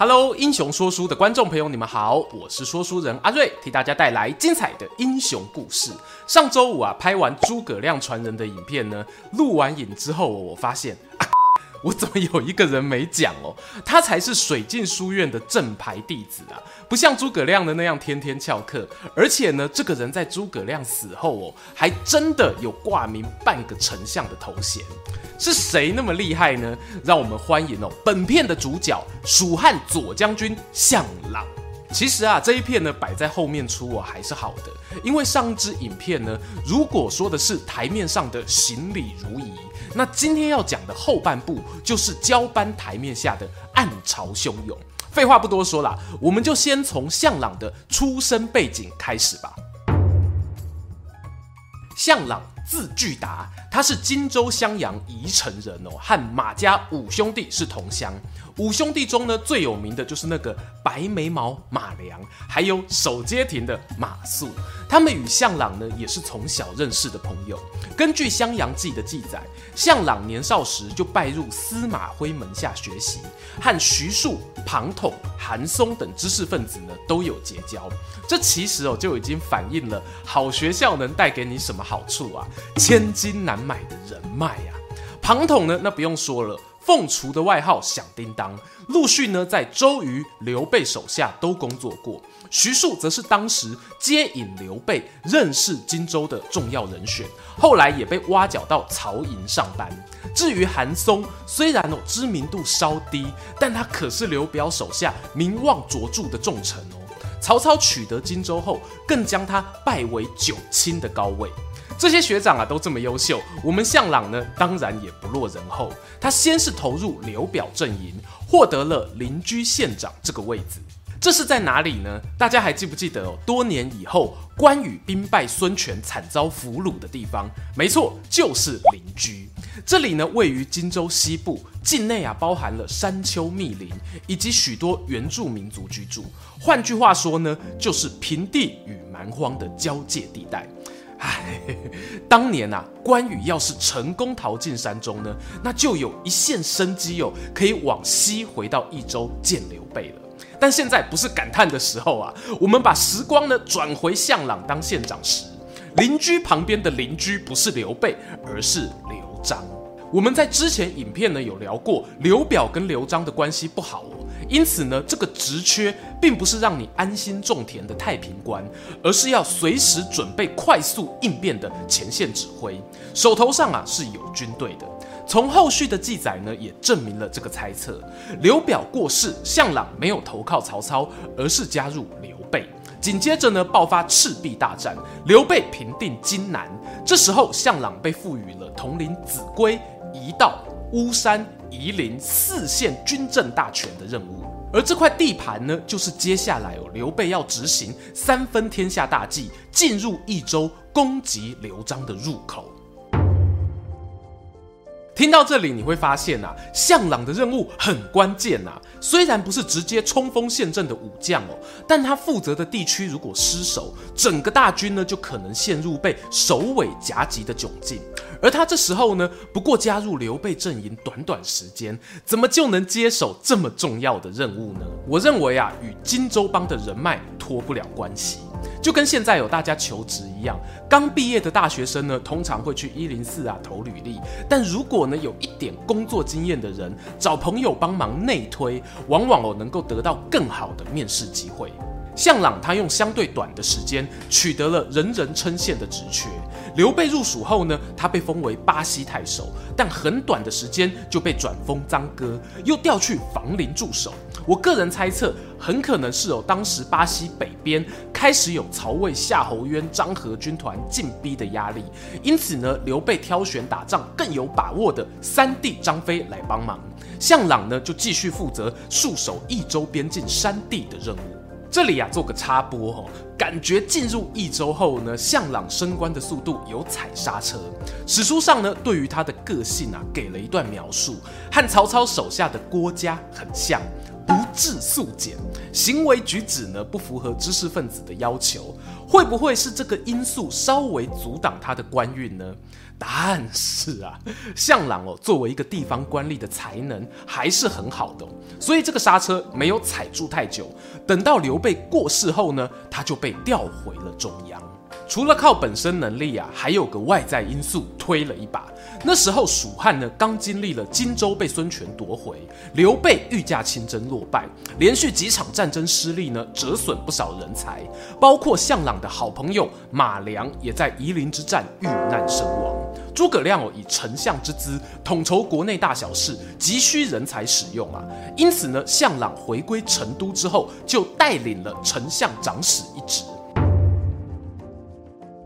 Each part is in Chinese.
Hello，英雄说书的观众朋友，你们好，我是说书人阿瑞，替大家带来精彩的英雄故事。上周五啊，拍完诸葛亮传人的影片呢，录完影之后，我发现。我怎么有一个人没讲哦？他才是水镜书院的正牌弟子啊，不像诸葛亮的那样天天翘课。而且呢，这个人在诸葛亮死后哦，还真的有挂名半个丞相的头衔。是谁那么厉害呢？让我们欢迎哦，本片的主角蜀汉左将军项朗。其实啊，这一片呢摆在后面出哦还是好的，因为上支影片呢，如果说的是台面上的行礼如仪。那今天要讲的后半部就是交班台面下的暗潮汹涌。废话不多说啦，我们就先从向朗的出生背景开始吧。向朗字巨达，他是荆州襄阳宜城人哦，和马家五兄弟是同乡。五兄弟中呢，最有名的就是那个白眉毛马良，还有守街亭的马谡。他们与向朗呢，也是从小认识的朋友。根据《襄阳记》的记载，向朗年少时就拜入司马徽门下学习，和徐庶、庞统、韩松等知识分子呢都有结交。这其实哦，就已经反映了好学校能带给你什么好处啊？千金难买的人脉啊！庞统呢，那不用说了。凤雏的外号响叮当，陆续呢在周瑜、刘备手下都工作过。徐庶则是当时接引刘备认识荆州的重要人选，后来也被挖角到曹营上班。至于韩松，虽然哦知名度稍低，但他可是刘表手下名望卓著的重臣哦。曹操取得荆州后，更将他拜为九卿的高位。这些学长啊都这么优秀，我们向朗呢当然也不落人后。他先是投入刘表阵营，获得了临居县长这个位置。这是在哪里呢？大家还记不记得？多年以后，关羽兵败孙权，惨遭俘虏的地方，没错，就是临居。这里呢位于荆州西部，境内啊包含了山丘密林以及许多原住民族居住。换句话说呢，就是平地与蛮荒的交界地带。唉，当年啊，关羽要是成功逃进山中呢，那就有一线生机哦，可以往西回到益州见刘备了。但现在不是感叹的时候啊，我们把时光呢转回项朗当县长时，邻居旁边的邻居不是刘备，而是刘璋。我们在之前影片呢有聊过，刘表跟刘璋的关系不好哦。因此呢，这个职缺并不是让你安心种田的太平官，而是要随时准备快速应变的前线指挥。手头上啊是有军队的。从后续的记载呢，也证明了这个猜测。刘表过世，项朗没有投靠曹操，而是加入刘备。紧接着呢，爆发赤壁大战，刘备平定荆南。这时候，项朗被赋予了统领秭归、夷道、巫山。夷陵四县军政大权的任务，而这块地盘呢，就是接下来哦，刘备要执行三分天下大计，进入益州攻击刘璋的入口。听到这里，你会发现啊，项朗的任务很关键呐。虽然不是直接冲锋陷阵的武将哦，但他负责的地区如果失守，整个大军呢就可能陷入被首尾夹击的窘境。而他这时候呢，不过加入刘备阵营短短时间，怎么就能接手这么重要的任务呢？我认为啊，与荆州帮的人脉脱不了关系。就跟现在有大家求职一样，刚毕业的大学生呢，通常会去一零四啊投履历。但如果呢有一点工作经验的人，找朋友帮忙内推，往往哦能够得到更好的面试机会。向朗他用相对短的时间取得了人人称羡的职缺。刘备入蜀后呢，他被封为巴西太守，但很短的时间就被转封臧哥，又调去房陵驻守。我个人猜测，很可能是有当时巴西北边开始有曹魏夏侯渊、张合军团进逼的压力，因此呢，刘备挑选打仗更有把握的三弟张飞来帮忙，项朗呢就继续负责戍守益州边境山地的任务。这里啊，做个插播哦，感觉进入益州后呢，向朗升官的速度有踩刹车。史书上呢，对于他的个性啊，给了一段描述，和曹操手下的郭嘉很像，不治素简，行为举止呢不符合知识分子的要求。会不会是这个因素稍微阻挡他的官运呢？答案是啊，向朗哦，作为一个地方官吏的才能还是很好的哦，所以这个刹车没有踩住太久。等到刘备过世后呢，他就被调回了中央。除了靠本身能力啊，还有个外在因素推了一把。那时候蜀汉呢，刚经历了荆州被孙权夺回，刘备御驾亲征落败，连续几场战争失利呢，折损不少人才，包括项朗的好朋友马良也在夷陵之战遇难身亡。诸葛亮哦，以丞相之资统筹国内大小事，急需人才使用啊。因此呢，项朗回归成都之后，就带领了丞相长史一职。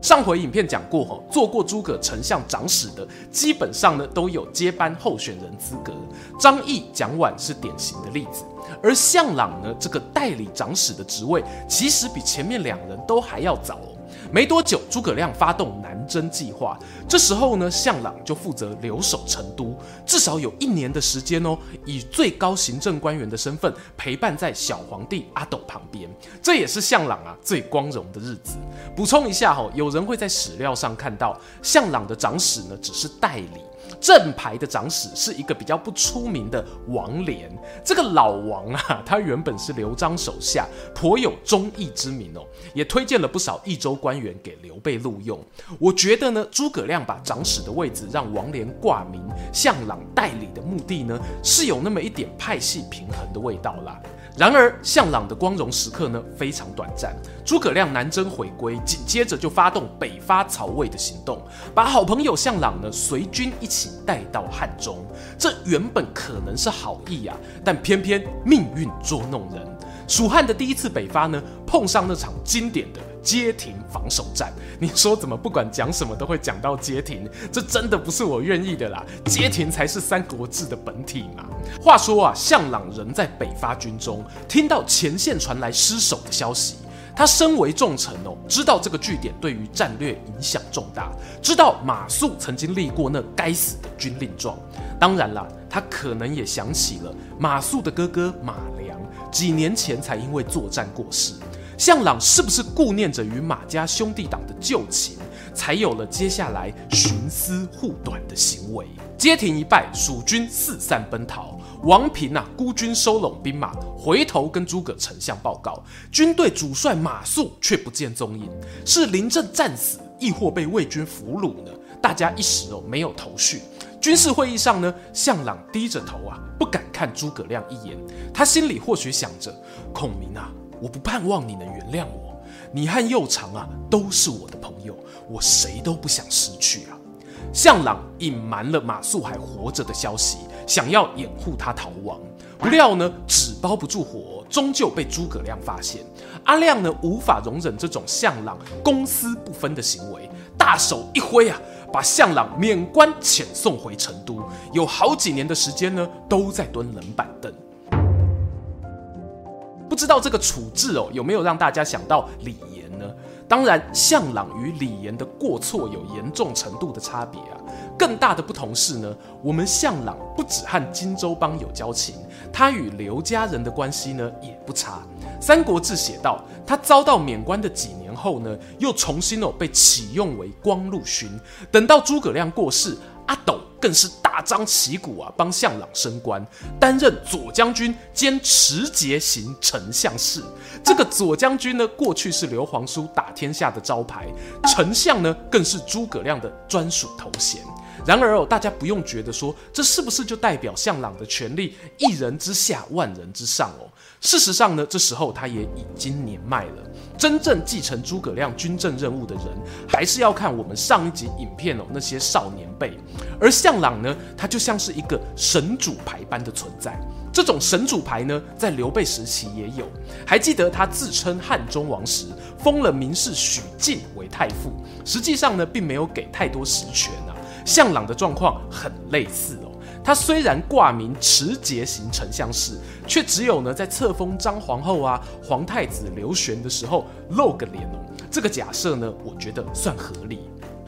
上回影片讲过哈，做过诸葛丞相长史的，基本上呢都有接班候选人资格。张毅、蒋琬是典型的例子，而向朗呢，这个代理长史的职位，其实比前面两人都还要早哦。没多久，诸葛亮发动南征计划。这时候呢，向朗就负责留守成都，至少有一年的时间哦，以最高行政官员的身份陪伴在小皇帝阿斗旁边。这也是向朗啊最光荣的日子。补充一下哈、有人会在史料上看到向朗的长史呢，只是代理。正牌的长史是一个比较不出名的王连，这个老王啊，他原本是刘璋手下，颇有忠义之名哦，也推荐了不少益州官员给刘备录用。我觉得呢，诸葛亮把长史的位置让王连挂名，向朗代理的目的呢，是有那么一点派系平衡的味道啦。然而，向朗的光荣时刻呢，非常短暂。诸葛亮南征回归，紧接着就发动北伐曹魏的行动，把好朋友向朗呢随军一起带到汉中。这原本可能是好意啊，但偏偏命运捉弄人。蜀汉的第一次北伐呢，碰上那场经典的街亭防守战。你说怎么不管讲什么都会讲到街亭？这真的不是我愿意的啦！街亭才是《三国志》的本体嘛。话说啊，项朗人在北伐军中，听到前线传来失守的消息。他身为重臣哦，知道这个据点对于战略影响重大，知道马谡曾经立过那该死的军令状。当然啦，他可能也想起了马谡的哥哥马良几年前才因为作战过世。向朗是不是顾念着与马家兄弟党的旧情，才有了接下来徇私护短的行为？街亭一败，蜀军四散奔逃。王平啊，孤军收拢兵马，回头跟诸葛丞相报告，军队主帅马谡却不见踪影，是临阵战死，亦或被魏军俘虏呢？大家一时哦没有头绪。军事会议上呢，向朗低着头啊，不敢看诸葛亮一眼。他心里或许想着：孔明啊，我不盼望你能原谅我，你和右长啊都是我的朋友，我谁都不想失去啊。向朗隐瞒了马謏还活着的消息。想要掩护他逃亡，不料呢，纸包不住火，终究被诸葛亮发现。阿亮呢，无法容忍这种向朗公私不分的行为，大手一挥啊，把向朗免官遣送回成都。有好几年的时间呢，都在蹲冷板凳。知道这个处置哦，有没有让大家想到李严呢？当然，向朗与李严的过错有严重程度的差别啊。更大的不同是呢，我们向朗不只和荆州帮有交情，他与刘家人的关系呢也不差。《三国志》写道，他遭到免官的几年后呢，又重新哦被启用为光禄勋。等到诸葛亮过世，阿斗更是大张旗鼓啊，帮向朗升官，担任左将军兼持节行丞相事。这个左将军呢，过去是刘皇叔打天下的招牌，丞相呢，更是诸葛亮的专属头衔。然而哦，大家不用觉得说，这是不是就代表向朗的权力一人之下万人之上哦？事实上呢，这时候他也已经年迈了。真正继承诸葛亮军政任务的人，还是要看我们上一集影片哦，那些少年辈。而向朗呢，他就像是一个神主牌般的存在。这种神主牌呢，在刘备时期也有。还记得他自称汉中王时，封了名士许靖为太傅，实际上呢，并没有给太多实权向。朗的状况很类似哦。他虽然挂名持节行丞相事，却只有呢在册封张皇后啊、皇太子刘玄的时候露个脸哦。这个假设呢，我觉得算合理。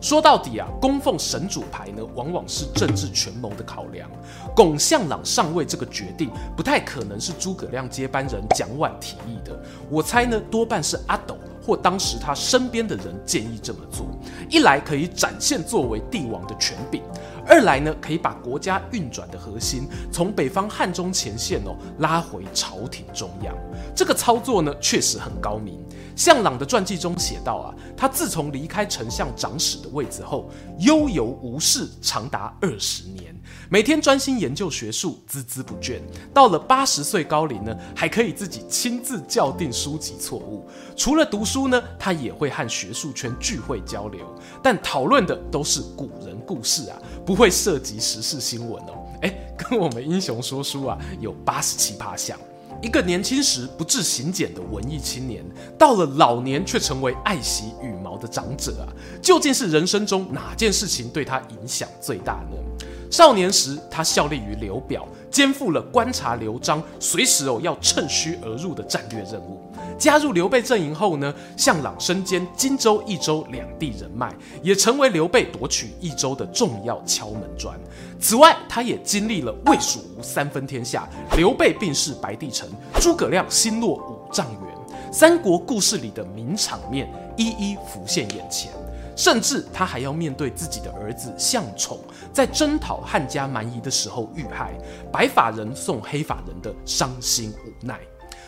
说到底啊，供奉神主牌呢，往往是政治权谋的考量。拱向朗上位这个决定，不太可能是诸葛亮接班人蒋琬提议的。我猜呢，多半是阿斗或当时他身边的人建议这么做。一来可以展现作为帝王的权柄，二来呢，可以把国家运转的核心从北方汉中前线哦拉回朝廷中央。这个操作呢，确实很高明。向朗的传记中写道啊，他自从离开丞相长史的位子后，悠游无事长达二十年，每天专心研究学术，孜孜不倦。到了八十岁高龄呢，还可以自己亲自校订书籍错误。除了读书呢，他也会和学术圈聚会交流，但讨论的都是古人故事啊，不会涉及时事新闻哦。诶，跟我们英雄说书啊有八十七趴像。一个年轻时不治行俭的文艺青年，到了老年却成为爱惜羽毛的长者啊！究竟是人生中哪件事情对他影响最大呢？少年时，他效力于刘表，肩负了观察刘璋，随时哦要趁虚而入的战略任务。加入刘备阵营后呢，向朗身兼荆州、益州两地人脉，也成为刘备夺取益州的重要敲门砖。此外，他也经历了魏、蜀、吴三分天下，刘备病逝白帝城，诸葛亮星落五丈原，三国故事里的名场面一一浮现眼前。甚至他还要面对自己的儿子向宠在征讨汉家蛮夷的时候遇害，白发人送黑发人的伤心无奈。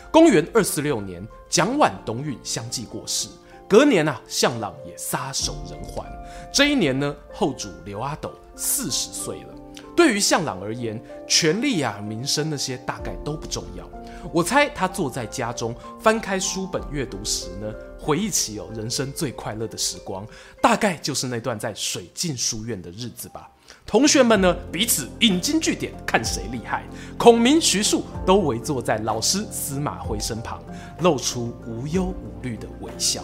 公元二四六年，蒋琬、董允相继过世。隔年啊，向朗也撒手人寰。这一年呢，后主刘阿斗四十岁了。对于向朗而言，权力啊、名声那些大概都不重要。我猜他坐在家中翻开书本阅读时呢，回忆起哦人生最快乐的时光，大概就是那段在水镜书院的日子吧。同学们呢，彼此引经据典，看谁厉害。孔明、徐庶都围坐在老师司马徽身旁，露出无忧无虑的微笑。